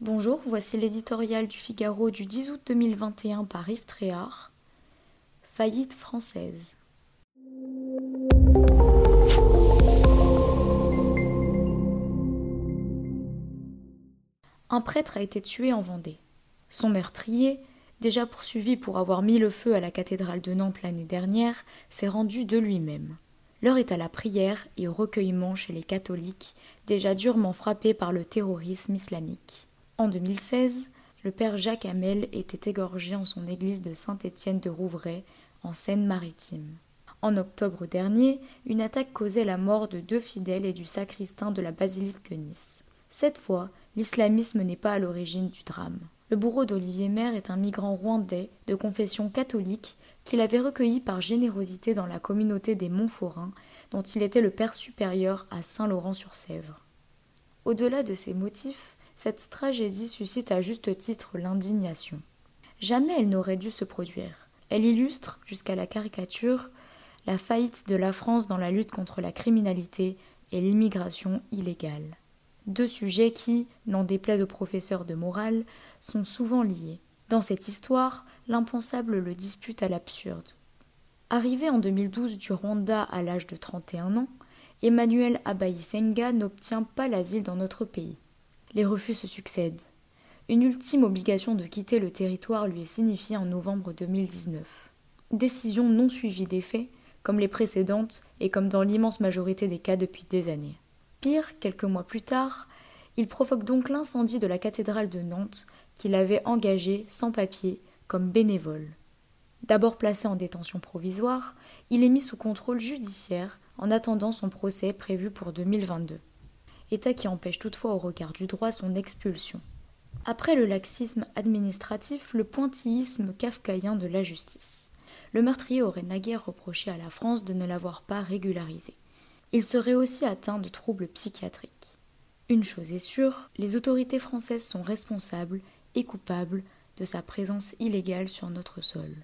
Bonjour, voici l'éditorial du Figaro du 10 août 2021 par Yves Tréhard. Faillite française. Un prêtre a été tué en Vendée. Son meurtrier, déjà poursuivi pour avoir mis le feu à la cathédrale de Nantes l'année dernière, s'est rendu de lui-même. L'heure est à la prière et au recueillement chez les catholiques, déjà durement frappés par le terrorisme islamique. En 2016, le père Jacques Hamel était égorgé en son église de Saint-Étienne de Rouvray, en Seine-Maritime. En octobre dernier, une attaque causait la mort de deux fidèles et du sacristain de la basilique de Nice. Cette fois, l'islamisme n'est pas à l'origine du drame. Le bourreau d'Olivier Maire est un migrant rwandais de confession catholique qu'il avait recueilli par générosité dans la communauté des Montforins, dont il était le père supérieur à Saint-Laurent-sur-Sèvre. Au-delà de ces motifs, cette tragédie suscite à juste titre l'indignation. Jamais elle n'aurait dû se produire. Elle illustre, jusqu'à la caricature, la faillite de la France dans la lutte contre la criminalité et l'immigration illégale. Deux sujets qui, n'en déplaise aux professeurs de morale, sont souvent liés. Dans cette histoire, l'impensable le dispute à l'absurde. Arrivé en 2012 du Rwanda à l'âge de 31 ans, Emmanuel Abayisenga n'obtient pas l'asile dans notre pays. Les refus se succèdent. Une ultime obligation de quitter le territoire lui est signifiée en novembre 2019. Décision non suivie des faits, comme les précédentes et comme dans l'immense majorité des cas depuis des années. Pire, quelques mois plus tard, il provoque donc l'incendie de la cathédrale de Nantes qu'il avait engagé sans papier comme bénévole. D'abord placé en détention provisoire, il est mis sous contrôle judiciaire en attendant son procès prévu pour 2022 état qui empêche toutefois au regard du droit son expulsion. Après le laxisme administratif, le pointillisme kafkaïen de la justice. Le meurtrier aurait naguère reproché à la France de ne l'avoir pas régularisé. Il serait aussi atteint de troubles psychiatriques. Une chose est sûre, les autorités françaises sont responsables et coupables de sa présence illégale sur notre sol.